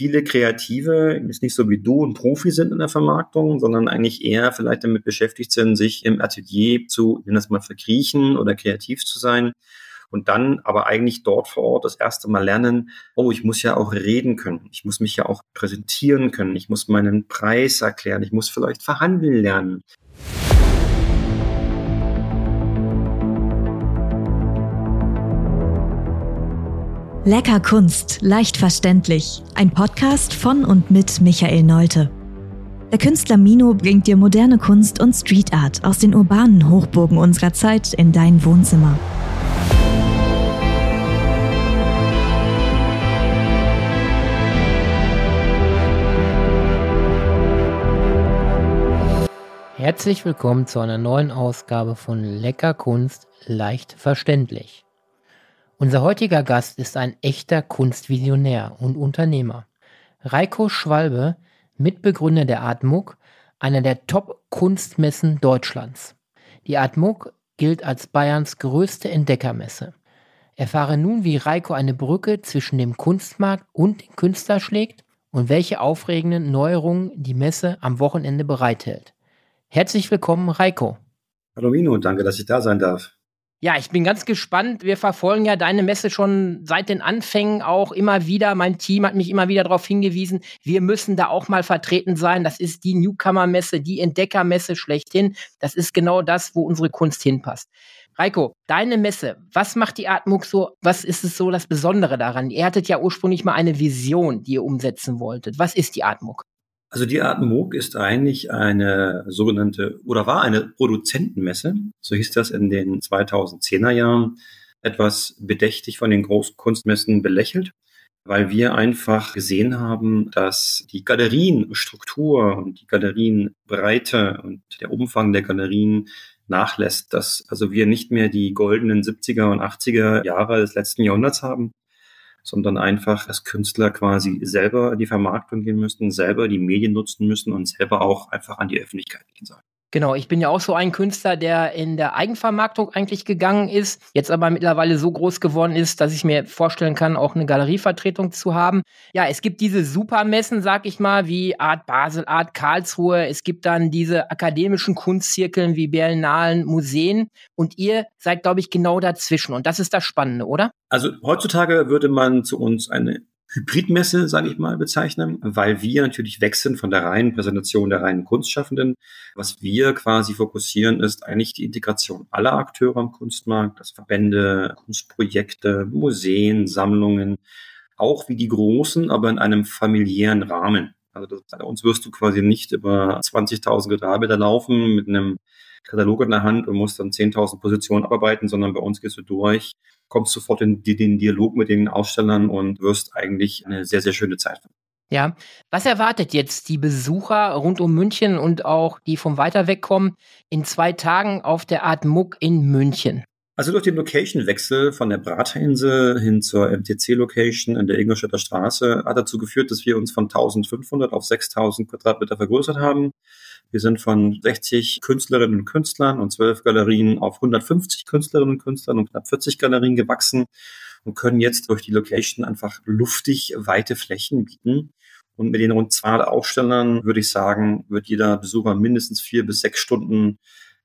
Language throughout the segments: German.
viele Kreative ist nicht so wie du ein Profi sind in der Vermarktung, sondern eigentlich eher vielleicht damit beschäftigt sind, sich im Atelier zu, wenn das mal verkriechen oder kreativ zu sein und dann aber eigentlich dort vor Ort das erste Mal lernen, oh, ich muss ja auch reden können, ich muss mich ja auch präsentieren können, ich muss meinen Preis erklären, ich muss vielleicht verhandeln lernen. Lecker Kunst, leicht verständlich. Ein Podcast von und mit Michael Neute. Der Künstler Mino bringt dir moderne Kunst und Street Art aus den urbanen Hochburgen unserer Zeit in dein Wohnzimmer. Herzlich willkommen zu einer neuen Ausgabe von Lecker Kunst, leicht verständlich. Unser heutiger Gast ist ein echter Kunstvisionär und Unternehmer. Reiko Schwalbe, Mitbegründer der Art Muck, einer der Top-Kunstmessen Deutschlands. Die Art Muck gilt als Bayerns größte Entdeckermesse. Erfahre nun, wie Reiko eine Brücke zwischen dem Kunstmarkt und dem Künstler schlägt und welche aufregenden Neuerungen die Messe am Wochenende bereithält. Herzlich willkommen, Reiko. Hallo Mino, danke, dass ich da sein darf. Ja, ich bin ganz gespannt. Wir verfolgen ja deine Messe schon seit den Anfängen auch immer wieder. Mein Team hat mich immer wieder darauf hingewiesen, wir müssen da auch mal vertreten sein. Das ist die Newcomer-Messe, die Entdecker-Messe schlechthin. Das ist genau das, wo unsere Kunst hinpasst. Reiko, deine Messe, was macht die Atmung so, was ist es so das Besondere daran? Ihr hattet ja ursprünglich mal eine Vision, die ihr umsetzen wolltet. Was ist die Atmung? Also die Art MOOC ist eigentlich eine sogenannte oder war eine Produzentenmesse, so hieß das in den 2010er Jahren, etwas bedächtig von den großen Kunstmessen belächelt, weil wir einfach gesehen haben, dass die Galerienstruktur und die Galerienbreite und der Umfang der Galerien nachlässt, dass also wir nicht mehr die goldenen 70er und 80er Jahre des letzten Jahrhunderts haben, sondern einfach als Künstler quasi selber in die Vermarktung gehen müssen, selber die Medien nutzen müssen und selber auch einfach an die Öffentlichkeit gehen sollen. Genau, ich bin ja auch so ein Künstler, der in der Eigenvermarktung eigentlich gegangen ist, jetzt aber mittlerweile so groß geworden ist, dass ich mir vorstellen kann, auch eine Galerievertretung zu haben. Ja, es gibt diese Supermessen, sag ich mal, wie Art Basel, Art Karlsruhe. Es gibt dann diese akademischen Kunstzirkeln wie Berlinalen, Museen. Und ihr seid, glaube ich, genau dazwischen. Und das ist das Spannende, oder? Also heutzutage würde man zu uns eine Hybridmesse, sage ich mal, bezeichnen, weil wir natürlich sind von der reinen Präsentation der reinen Kunstschaffenden. Was wir quasi fokussieren, ist eigentlich die Integration aller Akteure am Kunstmarkt, das Verbände, Kunstprojekte, Museen, Sammlungen, auch wie die großen, aber in einem familiären Rahmen. Also das, bei uns wirst du quasi nicht über 20.000 Quadratmeter laufen mit einem Katalog in der Hand und musst dann 10.000 Positionen abarbeiten, sondern bei uns gehst du durch kommst sofort in den Dialog mit den Ausstellern und wirst eigentlich eine sehr, sehr schöne Zeit. Ja, was erwartet jetzt die Besucher rund um München und auch die vom weiter weg kommen in zwei Tagen auf der Art Muck in München? Also durch den Location-Wechsel von der Bratinsel hin zur MTC-Location in der Ingolstädter Straße hat dazu geführt, dass wir uns von 1500 auf 6000 Quadratmeter vergrößert haben. Wir sind von 60 Künstlerinnen und Künstlern und 12 Galerien auf 150 Künstlerinnen und Künstlern und knapp 40 Galerien gewachsen und können jetzt durch die Location einfach luftig weite Flächen bieten. Und mit den rund 200 Ausstellern würde ich sagen, wird jeder Besucher mindestens vier bis sechs Stunden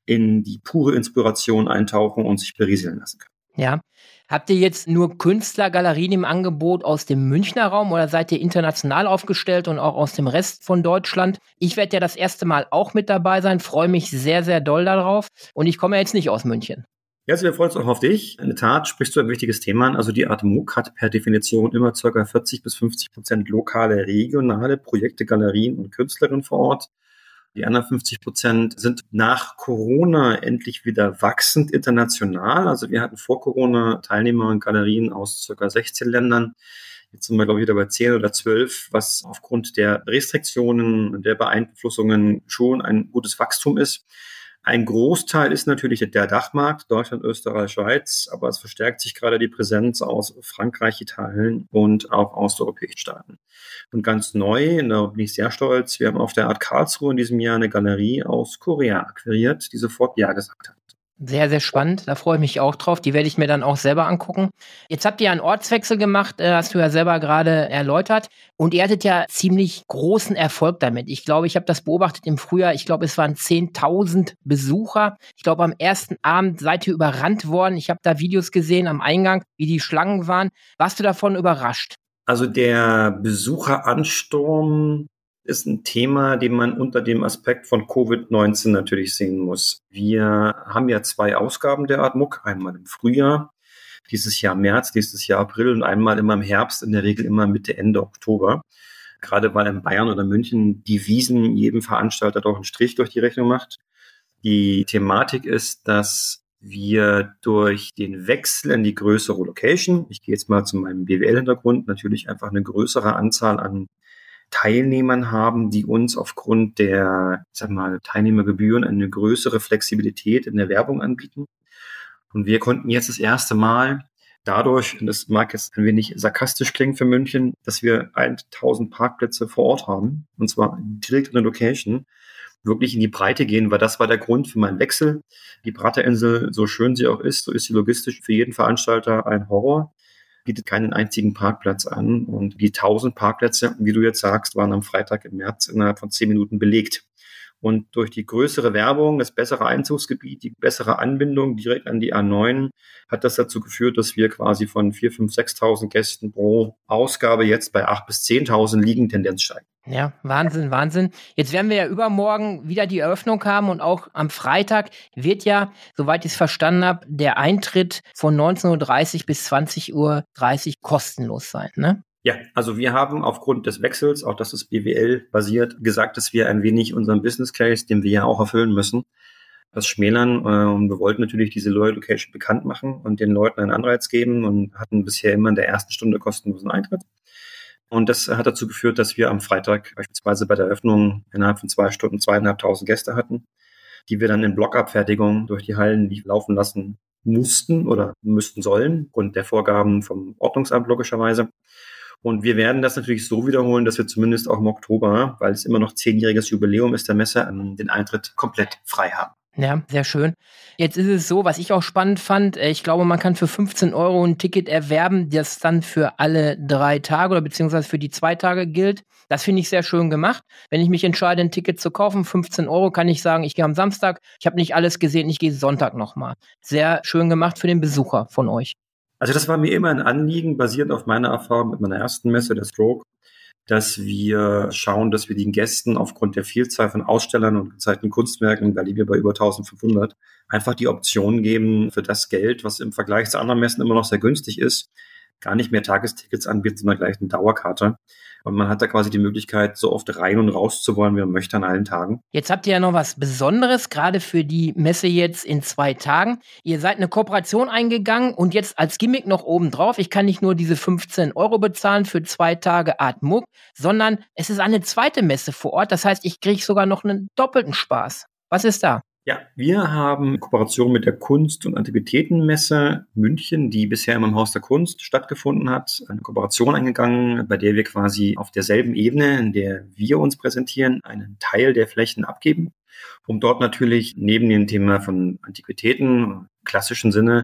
in die pure Inspiration eintauchen und sich berieseln lassen können. Ja. Habt ihr jetzt nur Künstlergalerien im Angebot aus dem Münchner Raum oder seid ihr international aufgestellt und auch aus dem Rest von Deutschland? Ich werde ja das erste Mal auch mit dabei sein, freue mich sehr, sehr doll darauf und ich komme ja jetzt nicht aus München. Ja, also wir freuen uns auch auf dich. In der Tat sprichst du ein wichtiges Thema an. Also die Art MOOC hat per Definition immer ca. 40 bis 50 Prozent lokale, regionale Projekte, Galerien und Künstlerinnen vor Ort. Die anderen 50 Prozent sind nach Corona endlich wieder wachsend international. Also wir hatten vor Corona Teilnehmer und Galerien aus circa 16 Ländern. Jetzt sind wir, glaube ich, wieder bei 10 oder 12, was aufgrund der Restriktionen und der Beeinflussungen schon ein gutes Wachstum ist. Ein Großteil ist natürlich der Dachmarkt, Deutschland, Österreich, Schweiz, aber es verstärkt sich gerade die Präsenz aus Frankreich, Italien und auch aus europäischen Staaten. Und ganz neu, da bin ich sehr stolz, wir haben auf der Art Karlsruhe in diesem Jahr eine Galerie aus Korea akquiriert, die sofort Ja gesagt hat. Sehr, sehr spannend. Da freue ich mich auch drauf. Die werde ich mir dann auch selber angucken. Jetzt habt ihr einen Ortswechsel gemacht, äh, hast du ja selber gerade erläutert. Und ihr hattet ja ziemlich großen Erfolg damit. Ich glaube, ich habe das beobachtet im Frühjahr. Ich glaube, es waren 10.000 Besucher. Ich glaube, am ersten Abend seid ihr überrannt worden. Ich habe da Videos gesehen am Eingang, wie die Schlangen waren. Warst du davon überrascht? Also der Besucheransturm ist ein Thema, den man unter dem Aspekt von Covid-19 natürlich sehen muss. Wir haben ja zwei Ausgaben der Art MOOC, einmal im Frühjahr, dieses Jahr März, nächstes Jahr April und einmal immer im Herbst, in der Regel immer Mitte, Ende Oktober. Gerade weil in Bayern oder München die Wiesen jedem Veranstalter doch einen Strich durch die Rechnung macht. Die Thematik ist, dass wir durch den Wechsel in die größere Location, ich gehe jetzt mal zu meinem BWL-Hintergrund, natürlich einfach eine größere Anzahl an Teilnehmern haben, die uns aufgrund der, ich sag mal, Teilnehmergebühren eine größere Flexibilität in der Werbung anbieten. Und wir konnten jetzt das erste Mal dadurch, und das mag jetzt ein wenig sarkastisch klingen für München, dass wir 1000 Parkplätze vor Ort haben, und zwar direkt in der Location, wirklich in die Breite gehen, weil das war der Grund für meinen Wechsel. Die Praterinsel, so schön sie auch ist, so ist sie logistisch für jeden Veranstalter ein Horror bietet keinen einzigen Parkplatz an. Und die 1000 Parkplätze, wie du jetzt sagst, waren am Freitag im März innerhalb von zehn Minuten belegt. Und durch die größere Werbung, das bessere Einzugsgebiet, die bessere Anbindung direkt an die A9 hat das dazu geführt, dass wir quasi von 4, 5, 6.000 Gästen pro Ausgabe jetzt bei 8.000 bis 10.000 liegen, Tendenz steigen. Ja, Wahnsinn, Wahnsinn. Jetzt werden wir ja übermorgen wieder die Eröffnung haben und auch am Freitag wird ja, soweit ich es verstanden habe, der Eintritt von 19.30 Uhr bis 20.30 Uhr kostenlos sein, ne? Ja, also wir haben aufgrund des Wechsels, auch das ist BWL basiert, gesagt, dass wir ein wenig unseren Business Case, den wir ja auch erfüllen müssen, das schmälern. Äh, und wir wollten natürlich diese Loyal Location bekannt machen und den Leuten einen Anreiz geben und hatten bisher immer in der ersten Stunde kostenlosen Eintritt. Und das hat dazu geführt, dass wir am Freitag beispielsweise bei der Eröffnung innerhalb von zwei Stunden zweieinhalbtausend Gäste hatten, die wir dann in Blockabfertigung durch die Hallen laufen lassen mussten oder müssten sollen, und der Vorgaben vom Ordnungsamt logischerweise. Und wir werden das natürlich so wiederholen, dass wir zumindest auch im Oktober, weil es immer noch zehnjähriges Jubiläum ist der Messe, den Eintritt komplett frei haben. Ja, sehr schön. Jetzt ist es so, was ich auch spannend fand, äh, ich glaube, man kann für 15 Euro ein Ticket erwerben, das dann für alle drei Tage oder beziehungsweise für die zwei Tage gilt. Das finde ich sehr schön gemacht. Wenn ich mich entscheide, ein Ticket zu kaufen, 15 Euro, kann ich sagen, ich gehe am Samstag, ich habe nicht alles gesehen, ich gehe Sonntag nochmal. Sehr schön gemacht für den Besucher von euch. Also das war mir immer ein Anliegen, basierend auf meiner Erfahrung mit meiner ersten Messe, der Stroke, dass wir schauen, dass wir den Gästen aufgrund der Vielzahl von Ausstellern und gezeigten Kunstwerken, da liegen wir bei über 1500, einfach die Option geben, für das Geld, was im Vergleich zu anderen Messen immer noch sehr günstig ist, gar nicht mehr Tagestickets anbieten, sondern gleich eine Dauerkarte. Und man hat da quasi die Möglichkeit, so oft rein und raus zu wollen, wie man möchte an allen Tagen. Jetzt habt ihr ja noch was Besonderes, gerade für die Messe jetzt in zwei Tagen. Ihr seid eine Kooperation eingegangen und jetzt als Gimmick noch obendrauf. Ich kann nicht nur diese 15 Euro bezahlen für zwei Tage Art Muck, sondern es ist eine zweite Messe vor Ort. Das heißt, ich kriege sogar noch einen doppelten Spaß. Was ist da? Ja, wir haben Kooperation mit der Kunst- und Antiquitätenmesse München, die bisher immer im Haus der Kunst stattgefunden hat, eine Kooperation eingegangen, bei der wir quasi auf derselben Ebene, in der wir uns präsentieren, einen Teil der Flächen abgeben, um dort natürlich neben dem Thema von Antiquitäten, klassischen Sinne,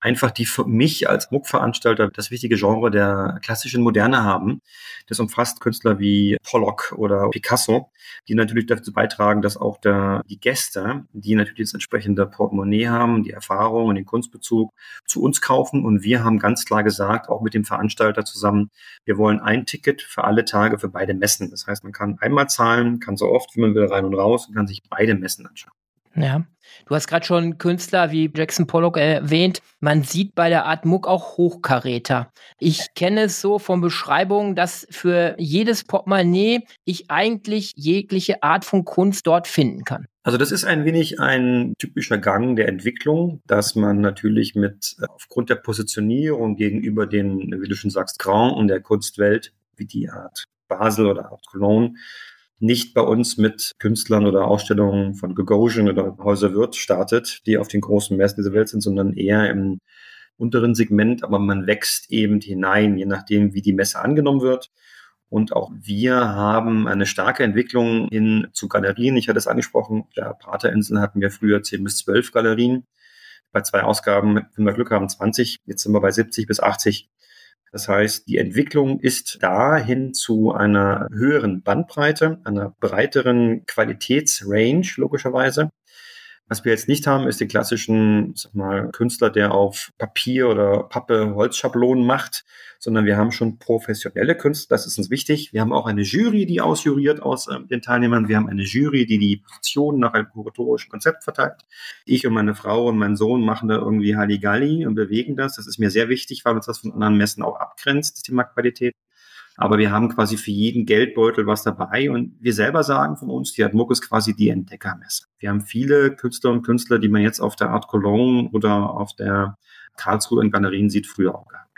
einfach die für mich als MOOC-Veranstalter das wichtige Genre der klassischen Moderne haben. Das umfasst Künstler wie Pollock oder Picasso, die natürlich dazu beitragen, dass auch der, die Gäste, die natürlich das entsprechende Portemonnaie haben, die Erfahrung und den Kunstbezug zu uns kaufen. Und wir haben ganz klar gesagt, auch mit dem Veranstalter zusammen, wir wollen ein Ticket für alle Tage für beide Messen. Das heißt, man kann einmal zahlen, kann so oft, wie man will, rein und raus und kann sich beide Messen anschauen. Ja, du hast gerade schon Künstler wie Jackson Pollock erwähnt. Man sieht bei der Art Muck auch Hochkaräter. Ich kenne es so von Beschreibungen, dass für jedes Portemonnaie ich eigentlich jegliche Art von Kunst dort finden kann. Also das ist ein wenig ein typischer Gang der Entwicklung, dass man natürlich mit aufgrund der Positionierung gegenüber den, wie du schon sagst, Grand und der Kunstwelt, wie die Art Basel oder Art Cologne, nicht bei uns mit Künstlern oder Ausstellungen von Gagosian oder Häuser Wirth startet, die auf den großen Messen dieser Welt sind, sondern eher im unteren Segment, aber man wächst eben hinein, je nachdem, wie die Messe angenommen wird. Und auch wir haben eine starke Entwicklung hin zu Galerien. Ich hatte es angesprochen, der Praterinsel hatten wir früher 10 bis 12 Galerien. bei zwei Ausgaben, wenn wir Glück haben, 20. Jetzt sind wir bei 70 bis 80. Das heißt, die Entwicklung ist dahin zu einer höheren Bandbreite, einer breiteren Qualitätsrange logischerweise. Was wir jetzt nicht haben, ist den klassischen sag mal, Künstler, der auf Papier oder Pappe Holzschablonen macht, sondern wir haben schon professionelle Künstler. Das ist uns wichtig. Wir haben auch eine Jury, die ausjuriert aus äh, den Teilnehmern. Wir haben eine Jury, die die Positionen nach einem kuratorischen Konzept verteilt. Ich und meine Frau und mein Sohn machen da irgendwie Halligalli und bewegen das. Das ist mir sehr wichtig, weil uns das von anderen Messen auch abgrenzt, das Thema Qualität. Aber wir haben quasi für jeden Geldbeutel was dabei und wir selber sagen von uns, die Admuck ist quasi die Entdeckermesse. Wir haben viele Künstler und Künstler, die man jetzt auf der Art Cologne oder auf der Karlsruhe in Galerien sieht, früher auch gehabt.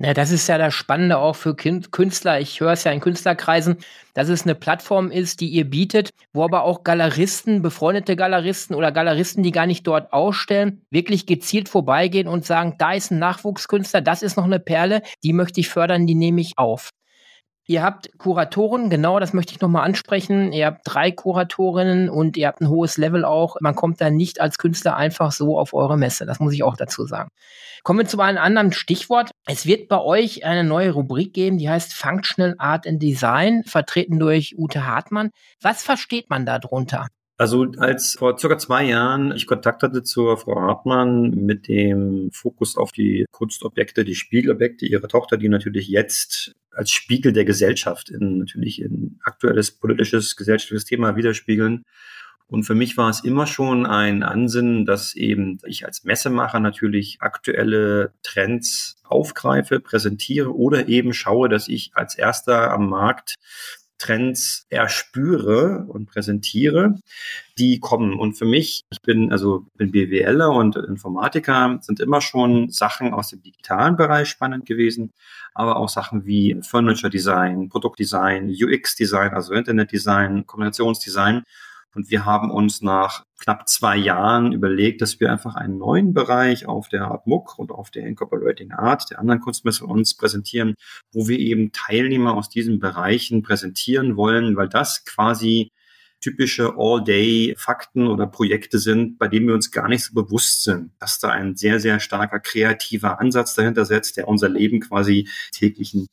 Ja, das ist ja das Spannende auch für Künstler. Ich höre es ja in Künstlerkreisen, dass es eine Plattform ist, die ihr bietet, wo aber auch Galeristen, befreundete Galeristen oder Galeristen, die gar nicht dort ausstellen, wirklich gezielt vorbeigehen und sagen, da ist ein Nachwuchskünstler, das ist noch eine Perle, die möchte ich fördern, die nehme ich auf. Ihr habt Kuratoren, genau, das möchte ich nochmal ansprechen. Ihr habt drei Kuratorinnen und ihr habt ein hohes Level auch. Man kommt da nicht als Künstler einfach so auf eure Messe. Das muss ich auch dazu sagen. Kommen wir zu einem anderen Stichwort. Es wird bei euch eine neue Rubrik geben, die heißt Functional Art and Design, vertreten durch Ute Hartmann. Was versteht man darunter? Also als vor circa zwei Jahren ich Kontakt hatte zur Frau Hartmann mit dem Fokus auf die Kunstobjekte, die Spiegelobjekte ihrer Tochter, die natürlich jetzt als Spiegel der Gesellschaft in natürlich in aktuelles politisches, gesellschaftliches Thema widerspiegeln. Und für mich war es immer schon ein Ansinnen, dass eben ich als Messemacher natürlich aktuelle Trends aufgreife, präsentiere oder eben schaue, dass ich als erster am Markt Trends erspüre und präsentiere, die kommen. Und für mich, ich bin also bin BWLer und Informatiker, sind immer schon Sachen aus dem digitalen Bereich spannend gewesen, aber auch Sachen wie Furniture Design, Produktdesign, UX Design, also Internet Design, Kommunikationsdesign. Und wir haben uns nach knapp zwei Jahren überlegt, dass wir einfach einen neuen Bereich auf der Art MOOC und auf der Incorporating Art, der anderen Kunstmesse uns präsentieren, wo wir eben Teilnehmer aus diesen Bereichen präsentieren wollen, weil das quasi typische All-Day-Fakten oder Projekte sind, bei denen wir uns gar nicht so bewusst sind, dass da ein sehr, sehr starker kreativer Ansatz dahinter setzt, der unser Leben quasi täglichen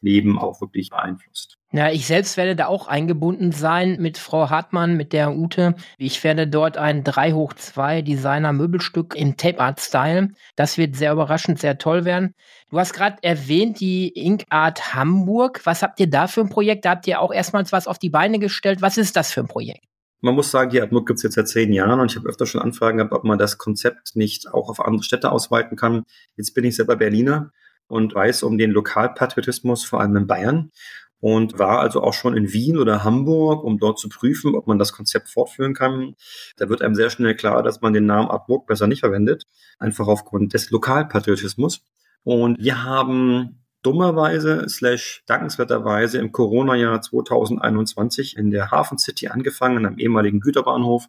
Leben auch wirklich beeinflusst. Ja, ich selbst werde da auch eingebunden sein mit Frau Hartmann, mit der Ute. Ich werde dort ein 3 hoch 2 Designer Möbelstück in Tape Art Style. Das wird sehr überraschend, sehr toll werden. Du hast gerade erwähnt, die Ink Art Hamburg. Was habt ihr da für ein Projekt? Da habt ihr auch erstmals was auf die Beine gestellt. Was ist das für ein Projekt? Man muss sagen, die Admut gibt es jetzt seit zehn Jahren und ich habe öfter schon Anfragen gehabt, ob man das Konzept nicht auch auf andere Städte ausweiten kann. Jetzt bin ich selber Berliner und weiß um den Lokalpatriotismus, vor allem in Bayern und war also auch schon in Wien oder Hamburg, um dort zu prüfen, ob man das Konzept fortführen kann. Da wird einem sehr schnell klar, dass man den Namen Artburg besser nicht verwendet, einfach aufgrund des Lokalpatriotismus. Und wir haben dummerweise slash dankenswerterweise im Corona-Jahr 2021 in der Hafen City angefangen, am ehemaligen Güterbahnhof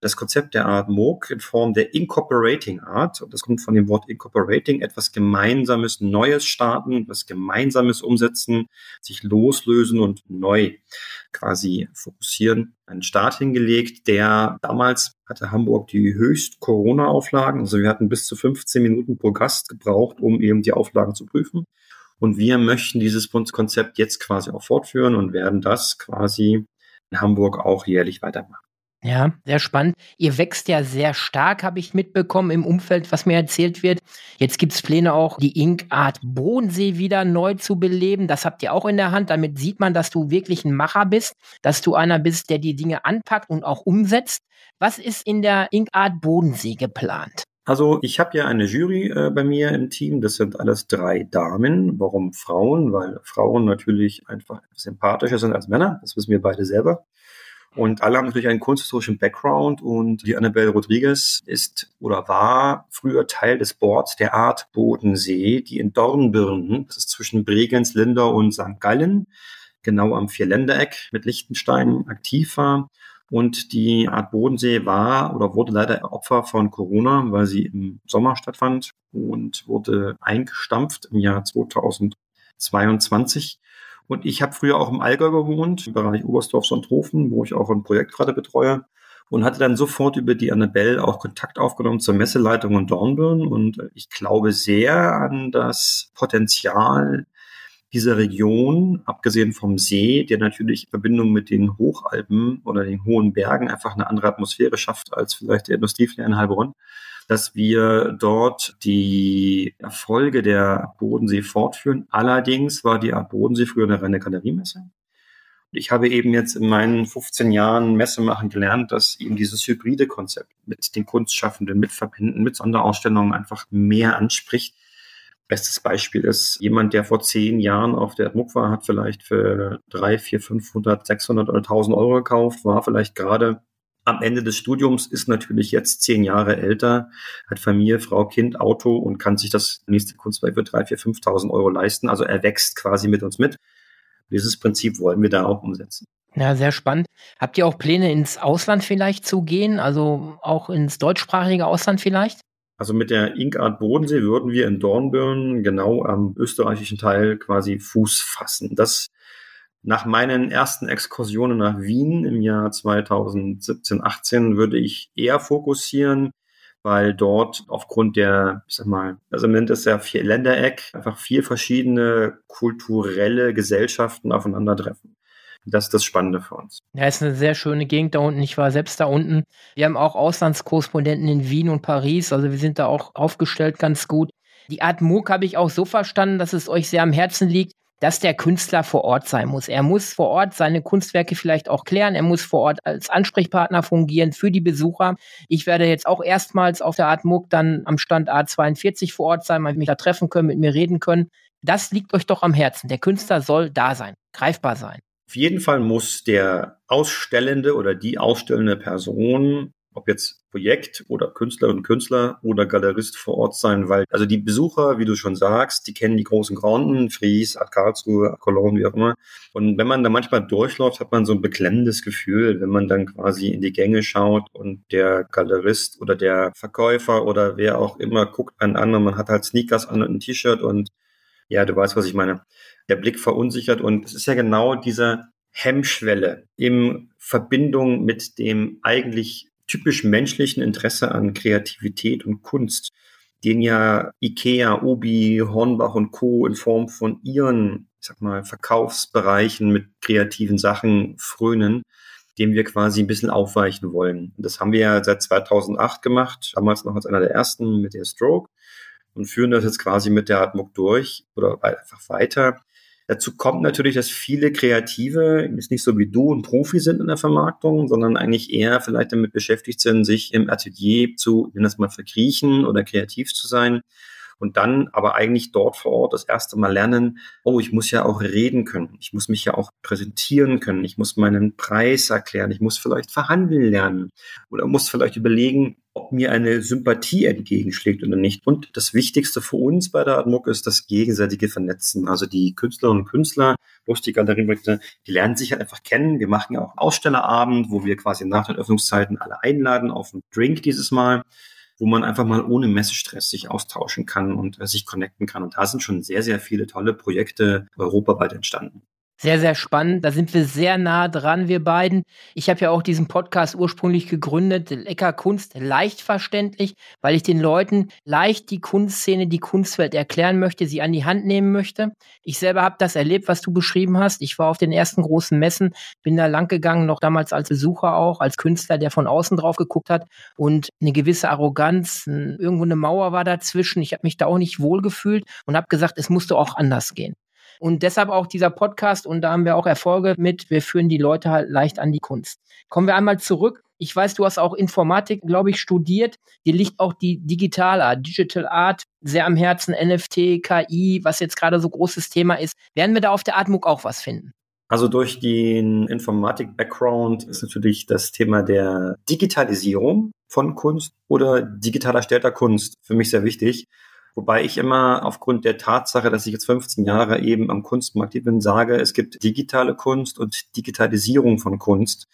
das Konzept der Art MOOC in Form der Incorporating Art, und das kommt von dem Wort Incorporating, etwas Gemeinsames, Neues starten, etwas Gemeinsames umsetzen, sich loslösen und neu quasi fokussieren. Einen Start hingelegt, der damals hatte Hamburg die höchst Corona-Auflagen, also wir hatten bis zu 15 Minuten pro Gast gebraucht, um eben die Auflagen zu prüfen. Und wir möchten dieses Konzept jetzt quasi auch fortführen und werden das quasi in Hamburg auch jährlich weitermachen. Ja, sehr spannend. Ihr wächst ja sehr stark, habe ich mitbekommen im Umfeld, was mir erzählt wird. Jetzt gibt es Pläne auch, die Ink Art Bodensee wieder neu zu beleben. Das habt ihr auch in der Hand. Damit sieht man, dass du wirklich ein Macher bist, dass du einer bist, der die Dinge anpackt und auch umsetzt. Was ist in der Ink Art Bodensee geplant? Also ich habe ja eine Jury äh, bei mir im Team. Das sind alles drei Damen. Warum Frauen? Weil Frauen natürlich einfach sympathischer sind als Männer. Das wissen wir beide selber. Und alle haben natürlich einen kunsthistorischen Background und die Annabelle Rodriguez ist oder war früher Teil des Boards der Art Bodensee, die in Dornbirn, das ist zwischen Bregenz, Lindau und St. Gallen, genau am Vierländereck mit Liechtenstein aktiv war. Und die Art Bodensee war oder wurde leider Opfer von Corona, weil sie im Sommer stattfand und wurde eingestampft im Jahr 2022. Und ich habe früher auch im Allgäu gewohnt, im Bereich Oberstdorf-Sonthofen, wo ich auch ein Projekt gerade betreue. und hatte dann sofort über die Annabelle auch Kontakt aufgenommen zur Messeleitung in Dornbirn und ich glaube sehr an das Potenzial dieser Region, abgesehen vom See, der natürlich in Verbindung mit den Hochalpen oder den hohen Bergen einfach eine andere Atmosphäre schafft als vielleicht der Industriefläche in Heilbronn, dass wir dort die Erfolge der Bodensee fortführen. Allerdings war die Art Bodensee früher eine reine Galeriemesse. Ich habe eben jetzt in meinen 15 Jahren Messemachen gelernt, dass eben dieses hybride Konzept mit den Kunstschaffenden, mit Verbänden, mit Sonderausstellungen einfach mehr anspricht. Bestes Beispiel ist jemand, der vor zehn Jahren auf der MUC war, hat vielleicht für drei, vier, 500, 600 oder 1000 Euro gekauft, war vielleicht gerade am Ende des Studiums, ist natürlich jetzt zehn Jahre älter, hat Familie, Frau, Kind, Auto und kann sich das nächste Kunstwerk für drei, vier, 5.000 Euro leisten. Also er wächst quasi mit uns mit. Dieses Prinzip wollen wir da auch umsetzen. Ja, sehr spannend. Habt ihr auch Pläne, ins Ausland vielleicht zu gehen? Also auch ins deutschsprachige Ausland vielleicht? Also mit der Inkart Bodensee würden wir in Dornbirn genau am österreichischen Teil quasi Fuß fassen. Das nach meinen ersten Exkursionen nach Wien im Jahr 2017, 18 würde ich eher fokussieren, weil dort aufgrund der, ich sag mal, also man nennt es ja vier Ländereck, einfach vier verschiedene kulturelle Gesellschaften aufeinandertreffen. Das ist das Spannende für uns. Ja, ist eine sehr schöne Gegend da unten. Ich war selbst da unten. Wir haben auch Auslandskorrespondenten in Wien und Paris. Also wir sind da auch aufgestellt ganz gut. Die Art MOOC habe ich auch so verstanden, dass es euch sehr am Herzen liegt, dass der Künstler vor Art sein muss. Er muss vor Ort seine Kunstwerke vielleicht auch klären. Er muss vor Ort als Ansprechpartner fungieren für die Besucher. Ich werde jetzt auch erstmals auf der Art MOOC dann am Stand A42 vor Ort sein, mal mich da treffen können, mit mir reden können. Das liegt euch doch am Herzen. Der Künstler soll da sein, greifbar sein. Auf jeden Fall muss der Ausstellende oder die ausstellende Person ob jetzt Projekt oder Künstlerin, Künstler oder Galerist vor Ort sein, weil also die Besucher, wie du schon sagst, die kennen die großen Granden, Fries, Ad Karlsruhe, Cologne, wie auch immer. Und wenn man da manchmal durchläuft, hat man so ein beklemmendes Gefühl, wenn man dann quasi in die Gänge schaut und der Galerist oder der Verkäufer oder wer auch immer guckt einen an und man hat halt Sneakers an und ein T-Shirt und ja, du weißt, was ich meine. Der Blick verunsichert und es ist ja genau diese Hemmschwelle in Verbindung mit dem eigentlich typisch menschlichen Interesse an Kreativität und Kunst, den ja IKEA, Obi, Hornbach und Co. in Form von ihren, ich sag mal, Verkaufsbereichen mit kreativen Sachen frönen, dem wir quasi ein bisschen aufweichen wollen. Das haben wir ja seit 2008 gemacht, damals noch als einer der ersten mit der Stroke und führen das jetzt quasi mit der Atmung durch oder einfach weiter. Dazu kommt natürlich, dass viele Kreative jetzt nicht so wie du ein Profi sind in der Vermarktung, sondern eigentlich eher vielleicht damit beschäftigt sind, sich im Atelier zu, wenn das mal verkriechen oder kreativ zu sein und dann aber eigentlich dort vor Ort das erste Mal lernen, oh, ich muss ja auch reden können, ich muss mich ja auch präsentieren können, ich muss meinen Preis erklären, ich muss vielleicht verhandeln lernen oder muss vielleicht überlegen, ob mir eine Sympathie entgegenschlägt oder nicht. Und das Wichtigste für uns bei der Admuck ist das gegenseitige Vernetzen. Also die Künstlerinnen und Künstler durch die Galerieprojekte, die lernen sich halt einfach kennen. Wir machen ja auch Ausstellerabend, wo wir quasi nach den Öffnungszeiten alle einladen auf einen Drink dieses Mal wo man einfach mal ohne Messestress sich austauschen kann und äh, sich connecten kann. Und da sind schon sehr, sehr viele tolle Projekte europaweit entstanden. Sehr, sehr spannend. Da sind wir sehr nah dran, wir beiden. Ich habe ja auch diesen Podcast ursprünglich gegründet, Lecker Kunst, leicht verständlich, weil ich den Leuten leicht die Kunstszene, die Kunstwelt erklären möchte, sie an die Hand nehmen möchte. Ich selber habe das erlebt, was du beschrieben hast. Ich war auf den ersten großen Messen, bin da lang gegangen, noch damals als Besucher auch, als Künstler, der von außen drauf geguckt hat und eine gewisse Arroganz, irgendwo eine Mauer war dazwischen. Ich habe mich da auch nicht wohlgefühlt und habe gesagt, es musste auch anders gehen. Und deshalb auch dieser Podcast und da haben wir auch Erfolge mit. Wir führen die Leute halt leicht an die Kunst. Kommen wir einmal zurück. Ich weiß, du hast auch Informatik, glaube ich, studiert. Dir liegt auch die Digital Art, Digital Art sehr am Herzen, NFT, KI, was jetzt gerade so großes Thema ist. Werden wir da auf der Atmung auch was finden? Also durch den Informatik-Background ist natürlich das Thema der Digitalisierung von Kunst oder digital erstellter Kunst für mich sehr wichtig. Wobei ich immer aufgrund der Tatsache, dass ich jetzt 15 Jahre eben am Kunstmarkt bin, sage, es gibt digitale Kunst und Digitalisierung von Kunst.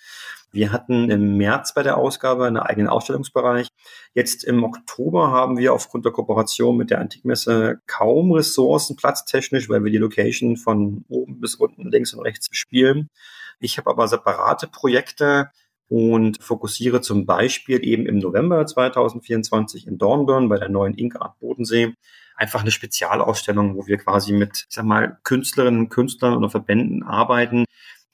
Wir hatten im März bei der Ausgabe einen eigenen Ausstellungsbereich. Jetzt im Oktober haben wir aufgrund der Kooperation mit der Antikmesse kaum Ressourcen platztechnisch, weil wir die Location von oben bis unten links und rechts bespielen. Ich habe aber separate Projekte, und fokussiere zum Beispiel eben im November 2024 in Dornbirn bei der neuen Inka Art Bodensee einfach eine Spezialausstellung, wo wir quasi mit, ich sag mal, Künstlerinnen, Künstlern oder Verbänden arbeiten,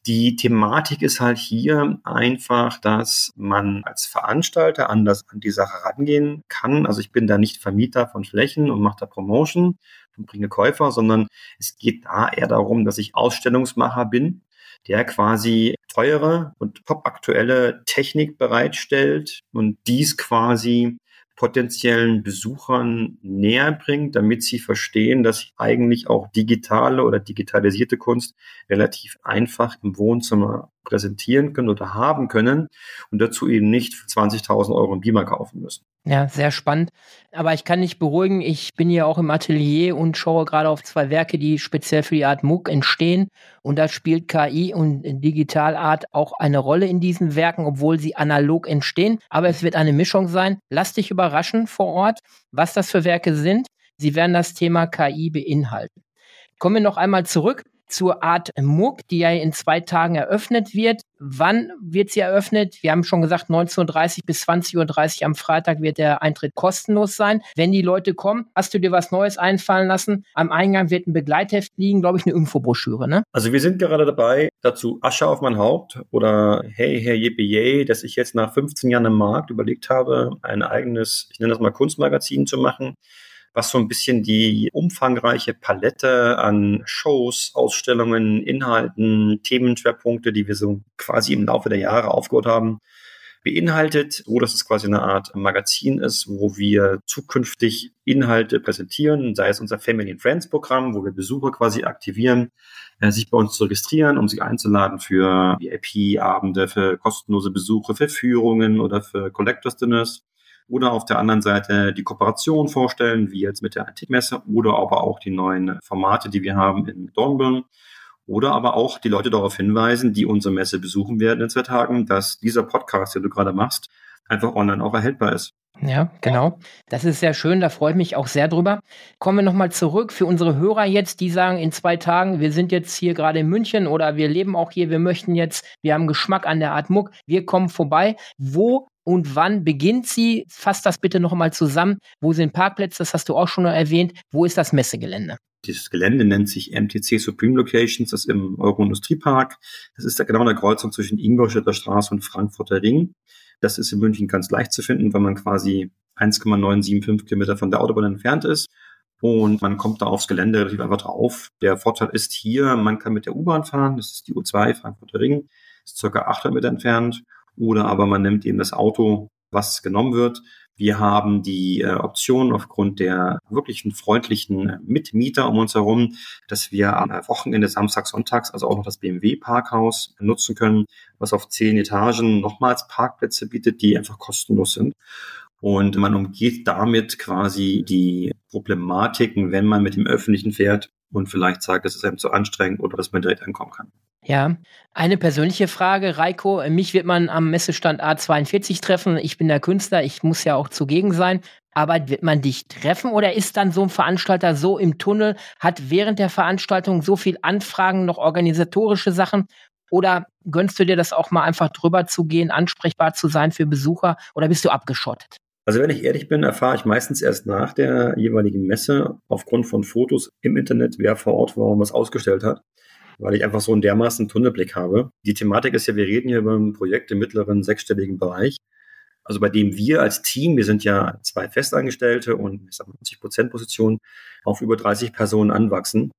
die Thematik ist halt hier einfach, dass man als Veranstalter anders an die Sache rangehen kann. Also ich bin da nicht Vermieter von Flächen und mache da Promotion und bringe Käufer, sondern es geht da eher darum, dass ich Ausstellungsmacher bin, der quasi teure und topaktuelle Technik bereitstellt und dies quasi potenziellen Besuchern näher bringt, damit sie verstehen, dass eigentlich auch digitale oder digitalisierte Kunst relativ einfach im Wohnzimmer präsentieren können oder haben können und dazu eben nicht für 20.000 Euro einen Beamer kaufen müssen. Ja, sehr spannend. Aber ich kann nicht beruhigen. Ich bin hier auch im Atelier und schaue gerade auf zwei Werke, die speziell für die Art MOOC entstehen. Und da spielt KI und Digitalart auch eine Rolle in diesen Werken, obwohl sie analog entstehen. Aber es wird eine Mischung sein. Lass dich überraschen vor Ort, was das für Werke sind. Sie werden das Thema KI beinhalten. Kommen wir noch einmal zurück zur Art MOOC, die ja in zwei Tagen eröffnet wird. Wann wird sie eröffnet? Wir haben schon gesagt, 19.30 bis 20.30 Uhr am Freitag wird der Eintritt kostenlos sein. Wenn die Leute kommen, hast du dir was Neues einfallen lassen? Am Eingang wird ein Begleitheft liegen, glaube ich, eine Infobroschüre, ne? Also wir sind gerade dabei, dazu Asche auf mein Haupt oder Hey, Herr Yippie, dass ich jetzt nach 15 Jahren im Markt überlegt habe, ein eigenes, ich nenne das mal Kunstmagazin zu machen was so ein bisschen die umfangreiche Palette an Shows, Ausstellungen, Inhalten, Themenschwerpunkte, die wir so quasi im Laufe der Jahre aufgebaut haben, beinhaltet, wo das quasi eine Art Magazin ist, wo wir zukünftig Inhalte präsentieren, sei es unser Family and Friends Programm, wo wir Besucher quasi aktivieren, äh, sich bei uns zu registrieren, um sich einzuladen für VIP-Abende, für kostenlose Besuche, für Führungen oder für Collectors Dinners oder auf der anderen Seite die Kooperation vorstellen, wie jetzt mit der Antikmesse oder aber auch die neuen Formate, die wir haben in Dornbirn. Oder aber auch die Leute darauf hinweisen, die unsere Messe besuchen werden in zwei Tagen, dass dieser Podcast, den du gerade machst, einfach online auch erhältbar ist. Ja, genau. Das ist sehr schön, da freue ich mich auch sehr drüber. Kommen wir nochmal zurück für unsere Hörer jetzt, die sagen in zwei Tagen, wir sind jetzt hier gerade in München oder wir leben auch hier, wir möchten jetzt, wir haben Geschmack an der Art Muck, wir kommen vorbei. Wo und wann beginnt sie? Fass das bitte noch mal zusammen. Wo sind Parkplätze? Das hast du auch schon erwähnt. Wo ist das Messegelände? Dieses Gelände nennt sich MTC Supreme Locations, das ist im Euro-Industriepark. Das ist genau an der Kreuzung zwischen Ingolstädter Straße und Frankfurter Ring. Das ist in München ganz leicht zu finden, weil man quasi 1,975 Kilometer von der Autobahn entfernt ist. Und man kommt da aufs Gelände relativ einfach drauf. Der Vorteil ist hier, man kann mit der U-Bahn fahren. Das ist die U2 Frankfurter Ring. Das ist circa 800 Meter entfernt oder aber man nimmt eben das Auto, was genommen wird. Wir haben die äh, Option aufgrund der wirklichen freundlichen Mitmieter um uns herum, dass wir am Wochenende Samstag, Sonntags, also auch noch das BMW Parkhaus nutzen können, was auf zehn Etagen nochmals Parkplätze bietet, die einfach kostenlos sind. Und man umgeht damit quasi die Problematiken, wenn man mit dem Öffentlichen fährt und vielleicht sagt, es ist einem zu anstrengend oder dass man direkt ankommen kann. Ja, eine persönliche Frage, Reiko. Mich wird man am Messestand A42 treffen. Ich bin der Künstler, ich muss ja auch zugegen sein. Aber wird man dich treffen oder ist dann so ein Veranstalter so im Tunnel, hat während der Veranstaltung so viel Anfragen, noch organisatorische Sachen? Oder gönnst du dir das auch mal einfach drüber zu gehen, ansprechbar zu sein für Besucher oder bist du abgeschottet? Also wenn ich ehrlich bin, erfahre ich meistens erst nach der jeweiligen Messe aufgrund von Fotos im Internet, wer vor Ort war und was ausgestellt hat, weil ich einfach so einen dermaßen Tunnelblick habe. Die Thematik ist ja, wir reden hier über ein Projekt im mittleren sechsstelligen Bereich, also bei dem wir als Team, wir sind ja zwei Festangestellte und ich sag mal 90 Prozent Position auf über 30 Personen anwachsen,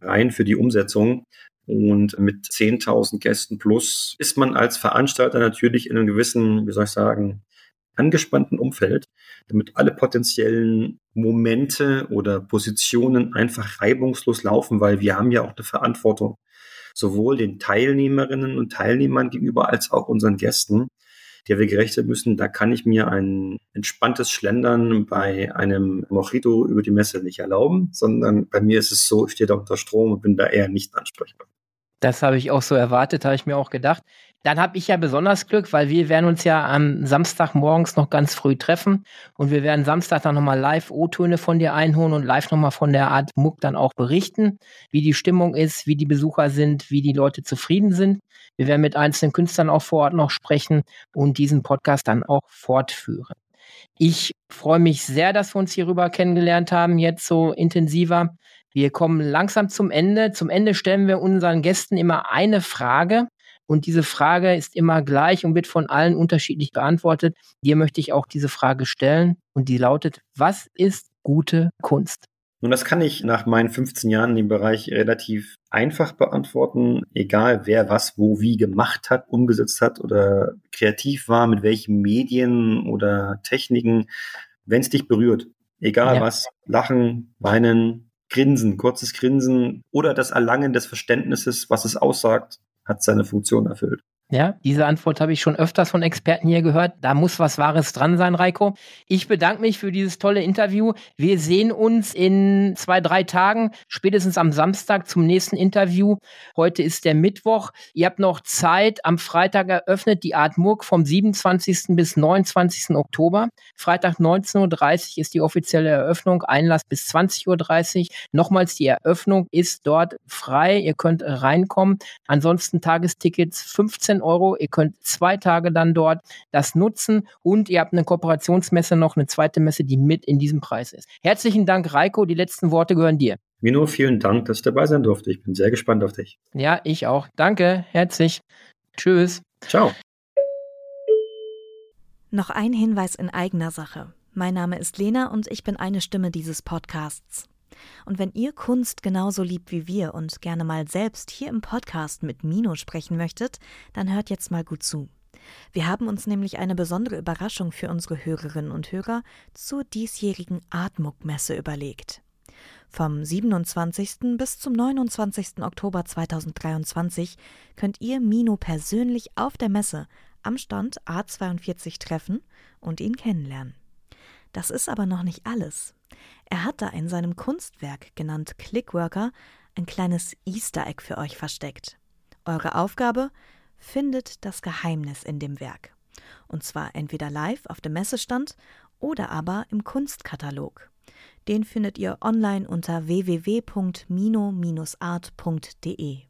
rein für die Umsetzung. Und mit 10.000 Gästen plus ist man als Veranstalter natürlich in einem gewissen, wie soll ich sagen, angespannten Umfeld, damit alle potenziellen Momente oder Positionen einfach reibungslos laufen, weil wir haben ja auch eine Verantwortung, sowohl den Teilnehmerinnen und Teilnehmern gegenüber als auch unseren Gästen, der wir gerecht werden müssen. Da kann ich mir ein entspanntes Schlendern bei einem Mojito über die Messe nicht erlauben, sondern bei mir ist es so, ich stehe da unter Strom und bin da eher nicht ansprechbar. Das habe ich auch so erwartet, habe ich mir auch gedacht. Dann habe ich ja besonders Glück, weil wir werden uns ja am Samstag morgens noch ganz früh treffen und wir werden Samstag dann nochmal live O-Töne von dir einholen und live nochmal von der Art Muck dann auch berichten, wie die Stimmung ist, wie die Besucher sind, wie die Leute zufrieden sind. Wir werden mit einzelnen Künstlern auch vor Ort noch sprechen und diesen Podcast dann auch fortführen. Ich freue mich sehr, dass wir uns hierüber kennengelernt haben, jetzt so intensiver. Wir kommen langsam zum Ende. Zum Ende stellen wir unseren Gästen immer eine Frage. Und diese Frage ist immer gleich und wird von allen unterschiedlich beantwortet. Dir möchte ich auch diese Frage stellen und die lautet, was ist gute Kunst? Nun, das kann ich nach meinen 15 Jahren in dem Bereich relativ einfach beantworten, egal wer was wo wie gemacht hat, umgesetzt hat oder kreativ war, mit welchen Medien oder Techniken, wenn es dich berührt. Egal ja. was, lachen, weinen, grinsen, kurzes Grinsen oder das Erlangen des Verständnisses, was es aussagt, hat seine Funktion erfüllt. Ja, diese Antwort habe ich schon öfters von Experten hier gehört. Da muss was Wahres dran sein, Reiko. Ich bedanke mich für dieses tolle Interview. Wir sehen uns in zwei, drei Tagen, spätestens am Samstag zum nächsten Interview. Heute ist der Mittwoch. Ihr habt noch Zeit. Am Freitag eröffnet die Art Murk vom 27. bis 29. Oktober. Freitag 19.30 Uhr ist die offizielle Eröffnung. Einlass bis 20.30 Uhr. Nochmals, die Eröffnung ist dort frei. Ihr könnt reinkommen. Ansonsten Tagestickets 15 15 Euro. Ihr könnt zwei Tage dann dort das nutzen und ihr habt eine Kooperationsmesse noch, eine zweite Messe, die mit in diesem Preis ist. Herzlichen Dank, Reiko. Die letzten Worte gehören dir. Mino, vielen Dank, dass ich dabei sein durfte. Ich bin sehr gespannt auf dich. Ja, ich auch. Danke, herzlich. Tschüss. Ciao. Noch ein Hinweis in eigener Sache. Mein Name ist Lena und ich bin eine Stimme dieses Podcasts. Und wenn ihr Kunst genauso liebt wie wir und gerne mal selbst hier im Podcast mit Mino sprechen möchtet, dann hört jetzt mal gut zu. Wir haben uns nämlich eine besondere Überraschung für unsere Hörerinnen und Hörer zur diesjährigen Artmuck-Messe überlegt. Vom 27. bis zum 29. Oktober 2023 könnt ihr Mino persönlich auf der Messe am Stand A42 treffen und ihn kennenlernen. Das ist aber noch nicht alles. Er hat da in seinem Kunstwerk, genannt Clickworker, ein kleines Easter Egg für euch versteckt. Eure Aufgabe? Findet das Geheimnis in dem Werk. Und zwar entweder live auf dem Messestand oder aber im Kunstkatalog. Den findet ihr online unter www.mino-art.de.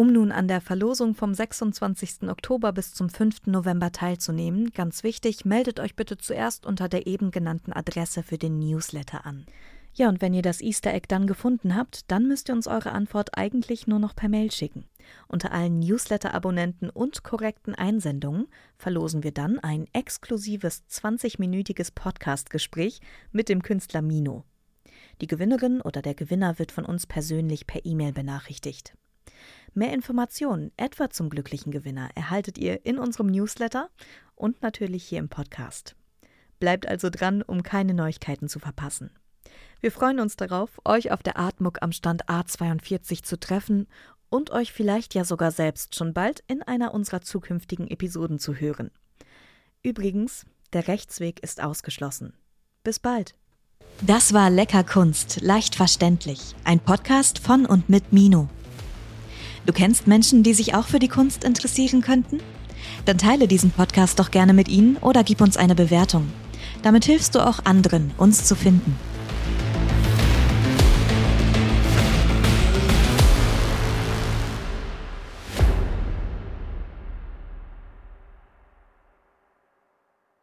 Um nun an der Verlosung vom 26. Oktober bis zum 5. November teilzunehmen, ganz wichtig, meldet euch bitte zuerst unter der eben genannten Adresse für den Newsletter an. Ja, und wenn ihr das Easter Egg dann gefunden habt, dann müsst ihr uns eure Antwort eigentlich nur noch per Mail schicken. Unter allen Newsletter-Abonnenten und korrekten Einsendungen verlosen wir dann ein exklusives 20-minütiges Podcast-Gespräch mit dem Künstler Mino. Die Gewinnerin oder der Gewinner wird von uns persönlich per E-Mail benachrichtigt. Mehr Informationen, etwa zum glücklichen Gewinner, erhaltet ihr in unserem Newsletter und natürlich hier im Podcast. Bleibt also dran, um keine Neuigkeiten zu verpassen. Wir freuen uns darauf, euch auf der Atmuk am Stand A42 zu treffen und euch vielleicht ja sogar selbst schon bald in einer unserer zukünftigen Episoden zu hören. Übrigens, der Rechtsweg ist ausgeschlossen. Bis bald. Das war Lecker Kunst, leicht verständlich. Ein Podcast von und mit Mino. Du kennst Menschen, die sich auch für die Kunst interessieren könnten? Dann teile diesen Podcast doch gerne mit ihnen oder gib uns eine Bewertung. Damit hilfst du auch anderen, uns zu finden.